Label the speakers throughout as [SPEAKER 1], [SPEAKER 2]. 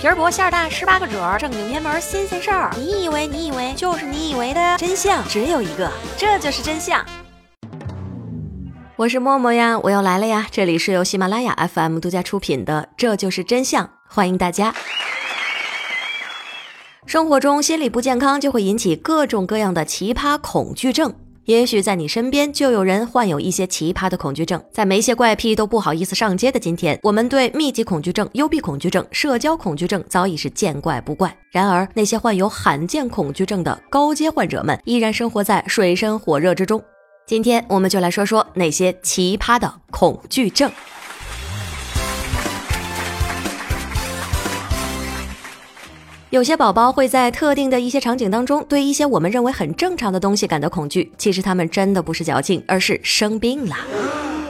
[SPEAKER 1] 皮儿薄馅儿大，十八个褶儿，正经偏门新鲜事儿。你以为你以为就是你以为的真相只有一个，这就是真相。我是默默呀，我又来了呀！这里是由喜马拉雅 FM 独家出品的《这就是真相》，欢迎大家。生活中心理不健康就会引起各种各样的奇葩恐惧症。也许在你身边就有人患有一些奇葩的恐惧症，在没些怪癖都不好意思上街的今天，我们对密集恐惧症、幽闭恐惧症、社交恐惧症早已是见怪不怪。然而，那些患有罕见恐惧症的高阶患者们依然生活在水深火热之中。今天，我们就来说说那些奇葩的恐惧症。有些宝宝会在特定的一些场景当中，对一些我们认为很正常的东西感到恐惧。其实他们真的不是矫情，而是生病了。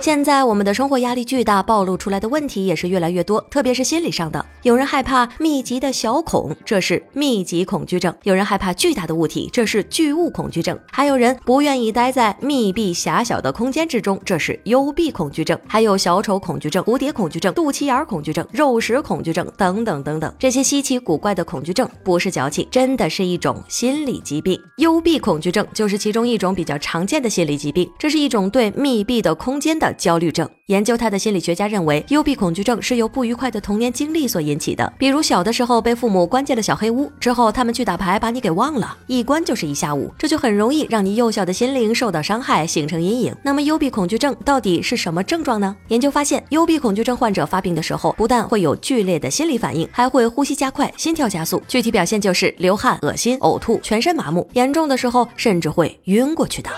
[SPEAKER 1] 现在我们的生活压力巨大，暴露出来的问题也是越来越多，特别是心理上的。有人害怕密集的小孔，这是密集恐惧症；有人害怕巨大的物体，这是巨物恐惧症；还有人不愿意待在密闭狭小的空间之中，这是幽闭恐惧症；还有小丑恐惧症、蝴蝶恐惧症、肚脐眼恐惧症、肉食恐惧症等等等等。这些稀奇古怪的恐惧症不是矫情，真的是一种心理疾病。幽闭恐惧症就是其中一种比较常见的心理疾病，这是一种对密闭的空间的。焦虑症研究他的心理学家认为，幽闭恐惧症是由不愉快的童年经历所引起的。比如小的时候被父母关进了小黑屋，之后他们去打牌把你给忘了，一关就是一下午，这就很容易让你幼小的心灵受到伤害，形成阴影。那么幽闭恐惧症到底是什么症状呢？研究发现，幽闭恐惧症患者发病的时候，不但会有剧烈的心理反应，还会呼吸加快、心跳加速，具体表现就是流汗、恶心、呕吐、全身麻木，严重的时候甚至会晕过去的。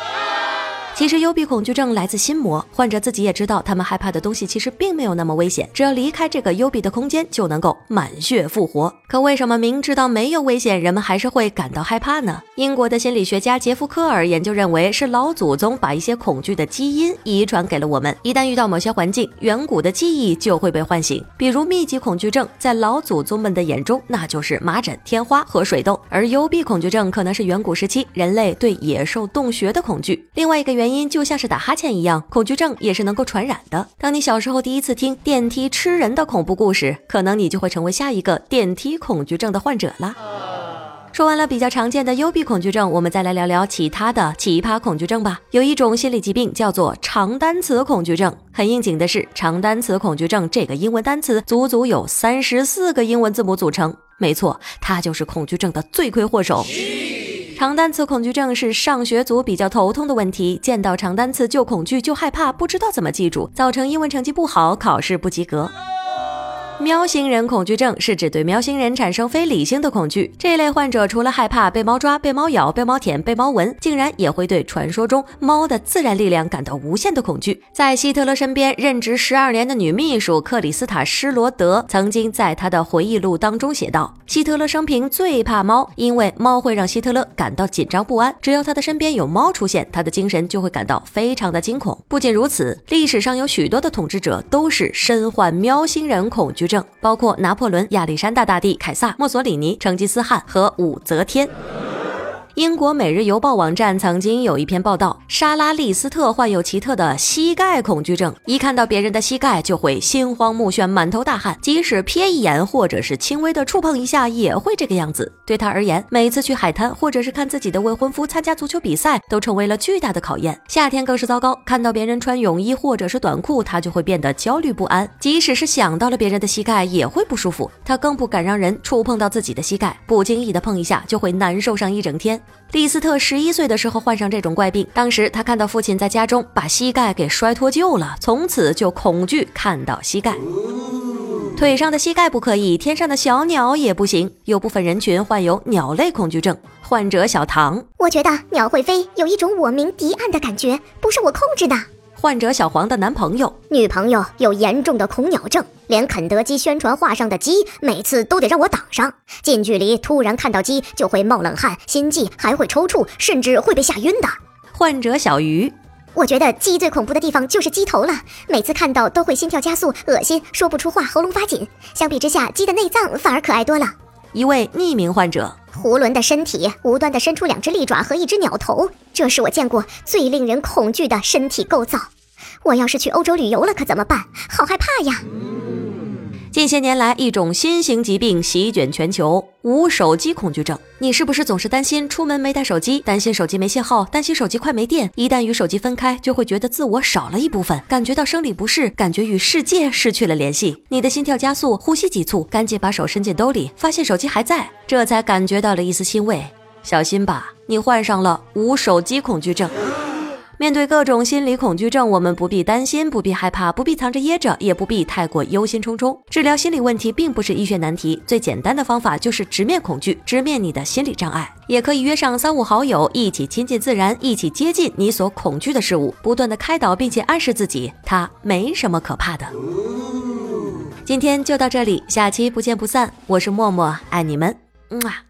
[SPEAKER 1] 其实幽闭恐惧症来自心魔，患者自己也知道，他们害怕的东西其实并没有那么危险，只要离开这个幽闭的空间，就能够满血复活。可为什么明知道没有危险，人们还是会感到害怕呢？英国的心理学家杰夫科尔研究认为，是老祖宗把一些恐惧的基因遗传给了我们，一旦遇到某些环境，远古的记忆就会被唤醒。比如密集恐惧症，在老祖宗们的眼中，那就是麻疹、天花和水痘；而幽闭恐惧症可能是远古时期人类对野兽洞穴的恐惧。另外一个原。原因就像是打哈欠一样，恐惧症也是能够传染的。当你小时候第一次听电梯吃人的恐怖故事，可能你就会成为下一个电梯恐惧症的患者啦。说完了比较常见的幽闭恐惧症，我们再来聊聊其他的奇葩恐惧症吧。有一种心理疾病叫做长单词恐惧症。很应景的是，长单词恐惧症这个英文单词足足有三十四个英文字母组成。没错，它就是恐惧症的罪魁祸首。长单词恐惧症是上学族比较头痛的问题，见到长单词就恐惧就害怕，不知道怎么记住，造成英文成绩不好，考试不及格。喵星人恐惧症是指对喵星人产生非理性的恐惧。这类患者除了害怕被猫抓、被猫咬、被猫舔、被猫闻，竟然也会对传说中猫的自然力量感到无限的恐惧。在希特勒身边任职十二年的女秘书克里斯塔施罗德曾经在他的回忆录当中写道：希特勒生平最怕猫，因为猫会让希特勒感到紧张不安。只要他的身边有猫出现，他的精神就会感到非常的惊恐。不仅如此，历史上有许多的统治者都是身患喵星人恐惧症。包括拿破仑、亚历山大大帝、凯撒、墨索里尼、成吉思汗和武则天。英国《每日邮报》网站曾经有一篇报道，莎拉利斯特患有奇特的膝盖恐惧症，一看到别人的膝盖就会心慌目眩、满头大汗，即使瞥一眼或者是轻微的触碰一下也会这个样子。对他而言，每次去海滩或者是看自己的未婚夫参加足球比赛，都成为了巨大的考验。夏天更是糟糕，看到别人穿泳衣或者是短裤，他就会变得焦虑不安。即使是想到了别人的膝盖，也会不舒服。他更不敢让人触碰到自己的膝盖，不经意的碰一下就会难受上一整天。利斯特十一岁的时候患上这种怪病，当时他看到父亲在家中把膝盖给摔脱臼了，从此就恐惧看到膝盖。腿上的膝盖不可以，天上的小鸟也不行。有部分人群患有鸟类恐惧症，患者小唐，
[SPEAKER 2] 我觉得鸟会飞，有一种我鸣敌暗的感觉，不是我控制的。
[SPEAKER 1] 患者小黄的男朋友、
[SPEAKER 2] 女朋友有严重的恐鸟症，连肯德基宣传画上的鸡，每次都得让我挡上。近距离突然看到鸡就会冒冷汗、心悸，还会抽搐，甚至会被吓晕的。
[SPEAKER 1] 患者小鱼，
[SPEAKER 2] 我觉得鸡最恐怖的地方就是鸡头了，每次看到都会心跳加速、恶心，说不出话，喉咙发紧。相比之下，鸡的内脏反而可爱多了。
[SPEAKER 1] 一位匿名患者。
[SPEAKER 2] 囫囵的身体，无端的伸出两只利爪和一只鸟头，这是我见过最令人恐惧的身体构造。我要是去欧洲旅游了，可怎么办？好害怕呀！
[SPEAKER 1] 近些年来，一种新型疾病席卷全球——无手机恐惧症。你是不是总是担心出门没带手机，担心手机没信号，担心手机快没电？一旦与手机分开，就会觉得自我少了一部分，感觉到生理不适，感觉与世界失去了联系。你的心跳加速，呼吸急促，赶紧把手伸进兜里，发现手机还在，这才感觉到了一丝欣慰。小心吧，你患上了无手机恐惧症。面对各种心理恐惧症，我们不必担心，不必害怕，不必藏着掖着，也不必太过忧心忡忡。治疗心理问题并不是医学难题，最简单的方法就是直面恐惧，直面你的心理障碍。也可以约上三五好友，一起亲近自然，一起接近你所恐惧的事物，不断的开导，并且暗示自己，它没什么可怕的。今天就到这里，下期不见不散。我是默默，爱你们，嗯啊。